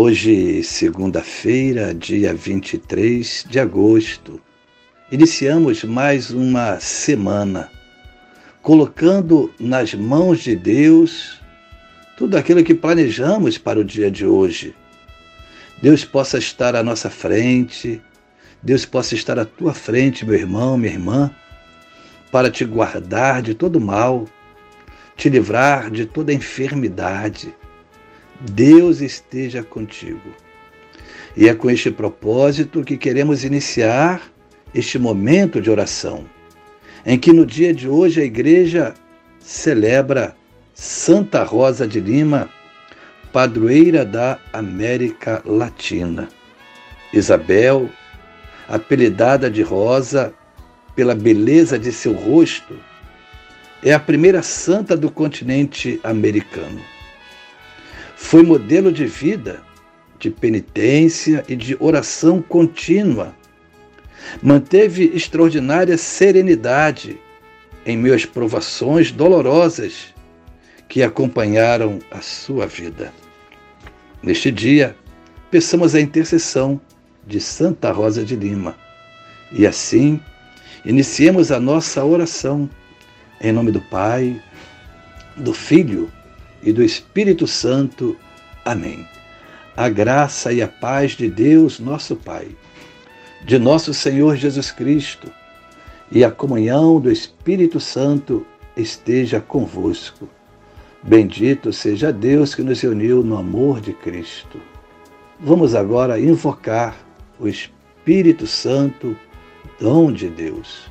Hoje, segunda-feira, dia 23 de agosto, iniciamos mais uma semana, colocando nas mãos de Deus tudo aquilo que planejamos para o dia de hoje. Deus possa estar à nossa frente, Deus possa estar à tua frente, meu irmão, minha irmã, para te guardar de todo mal, te livrar de toda enfermidade Deus esteja contigo. E é com este propósito que queremos iniciar este momento de oração, em que no dia de hoje a igreja celebra Santa Rosa de Lima, padroeira da América Latina. Isabel, apelidada de Rosa pela beleza de seu rosto, é a primeira santa do continente americano. Foi modelo de vida, de penitência e de oração contínua. Manteve extraordinária serenidade em meio provações dolorosas que acompanharam a sua vida. Neste dia, peçamos a intercessão de Santa Rosa de Lima. E assim, iniciemos a nossa oração em nome do Pai, do Filho e do Espírito Santo. Amém. A graça e a paz de Deus, nosso Pai, de nosso Senhor Jesus Cristo e a comunhão do Espírito Santo esteja convosco. Bendito seja Deus que nos uniu no amor de Cristo. Vamos agora invocar o Espírito Santo, dom de Deus.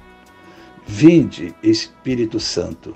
Vinde, Espírito Santo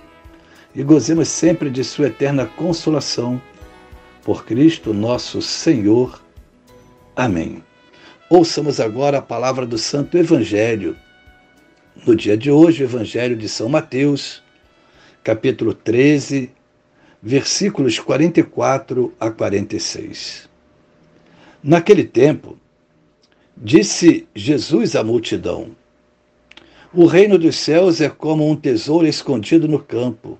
e gozemos sempre de Sua eterna consolação. Por Cristo nosso Senhor. Amém. Ouçamos agora a palavra do Santo Evangelho. No dia de hoje, o Evangelho de São Mateus, capítulo 13, versículos 44 a 46. Naquele tempo, disse Jesus à multidão: O reino dos céus é como um tesouro escondido no campo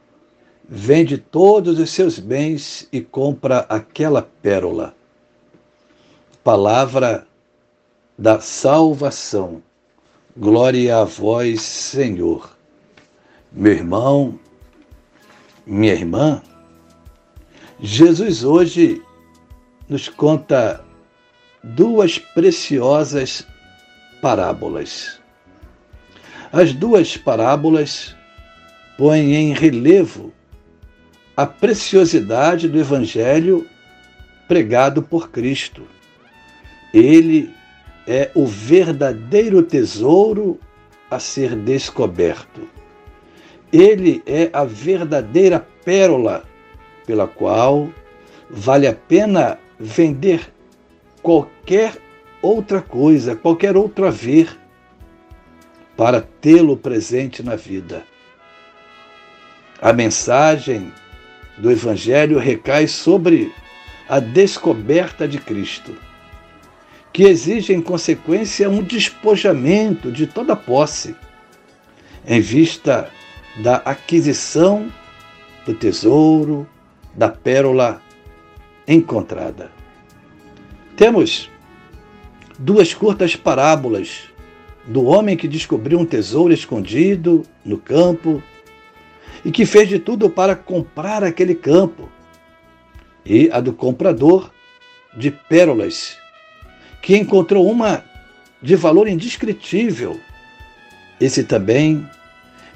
vende todos os seus bens e compra aquela pérola. Palavra da salvação. Glória a vós, Senhor. Meu irmão, minha irmã, Jesus hoje nos conta duas preciosas parábolas. As duas parábolas põem em relevo a preciosidade do Evangelho pregado por Cristo. Ele é o verdadeiro tesouro a ser descoberto. Ele é a verdadeira pérola pela qual vale a pena vender qualquer outra coisa, qualquer outro haver, para tê-lo presente na vida. A mensagem do Evangelho recai sobre a descoberta de Cristo. que exige em consequência um despojamento de toda posse, em vista da aquisição do tesouro, da pérola encontrada. Temos duas curtas parábolas do homem que descobriu um tesouro escondido no campo e que fez de tudo para comprar aquele campo, e a do comprador de pérolas, que encontrou uma de valor indescritível. Esse também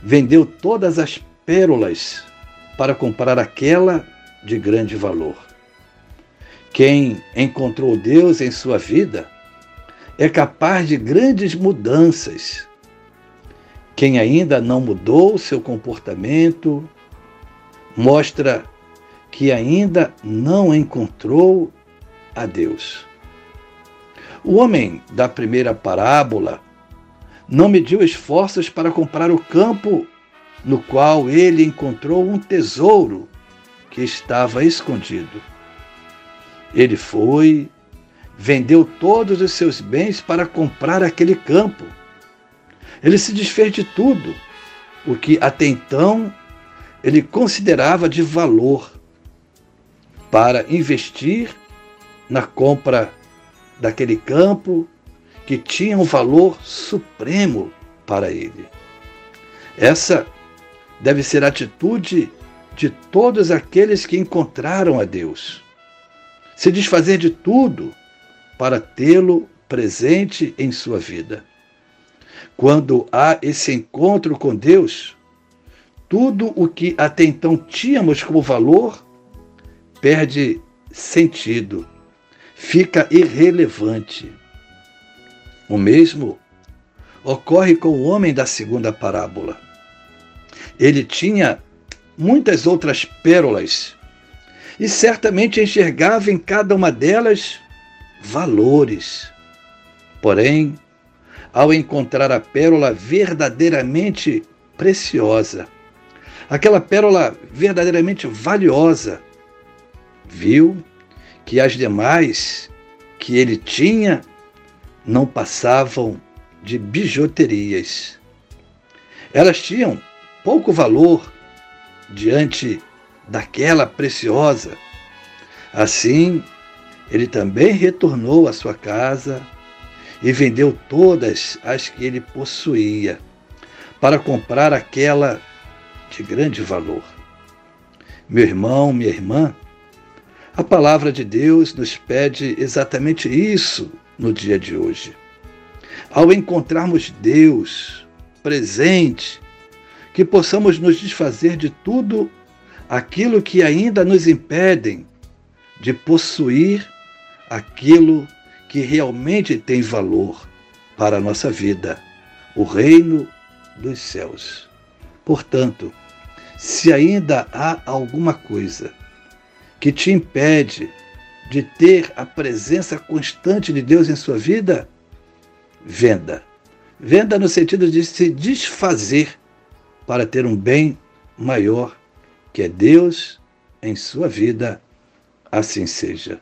vendeu todas as pérolas para comprar aquela de grande valor. Quem encontrou Deus em sua vida é capaz de grandes mudanças. Quem ainda não mudou seu comportamento mostra que ainda não encontrou a Deus. O homem da primeira parábola não mediu esforços para comprar o campo no qual ele encontrou um tesouro que estava escondido. Ele foi, vendeu todos os seus bens para comprar aquele campo. Ele se desfez de tudo, o que até então ele considerava de valor, para investir na compra daquele campo que tinha um valor supremo para ele. Essa deve ser a atitude de todos aqueles que encontraram a Deus. Se desfazer de tudo para tê-lo presente em sua vida. Quando há esse encontro com Deus, tudo o que até então tínhamos como valor perde sentido, fica irrelevante. O mesmo ocorre com o homem da segunda parábola. Ele tinha muitas outras pérolas e certamente enxergava em cada uma delas valores. Porém, ao encontrar a pérola verdadeiramente preciosa, aquela pérola verdadeiramente valiosa, viu que as demais que ele tinha não passavam de bijuterias. Elas tinham pouco valor diante daquela preciosa. Assim, ele também retornou à sua casa e vendeu todas as que ele possuía para comprar aquela de grande valor. Meu irmão, minha irmã, a palavra de Deus nos pede exatamente isso no dia de hoje. Ao encontrarmos Deus presente, que possamos nos desfazer de tudo aquilo que ainda nos impedem de possuir aquilo que realmente tem valor para a nossa vida, o reino dos céus. Portanto, se ainda há alguma coisa que te impede de ter a presença constante de Deus em sua vida, venda. Venda no sentido de se desfazer para ter um bem maior, que é Deus em sua vida. Assim seja.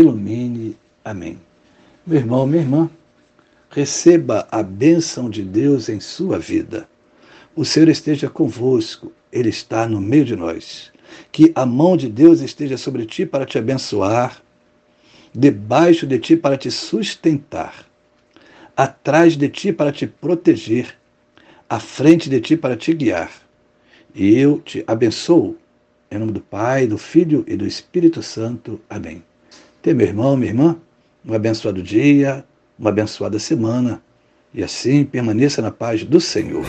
ilumine. Amém. Meu irmão, minha irmã, receba a bênção de Deus em sua vida. O Senhor esteja convosco, Ele está no meio de nós. Que a mão de Deus esteja sobre ti para te abençoar, debaixo de ti para te sustentar, atrás de ti para te proteger, à frente de ti para te guiar. E eu te abençoo, em nome do Pai, do Filho e do Espírito Santo. Amém ter, meu irmão, minha irmã, um abençoado dia, uma abençoada semana. E assim permaneça na paz do Senhor.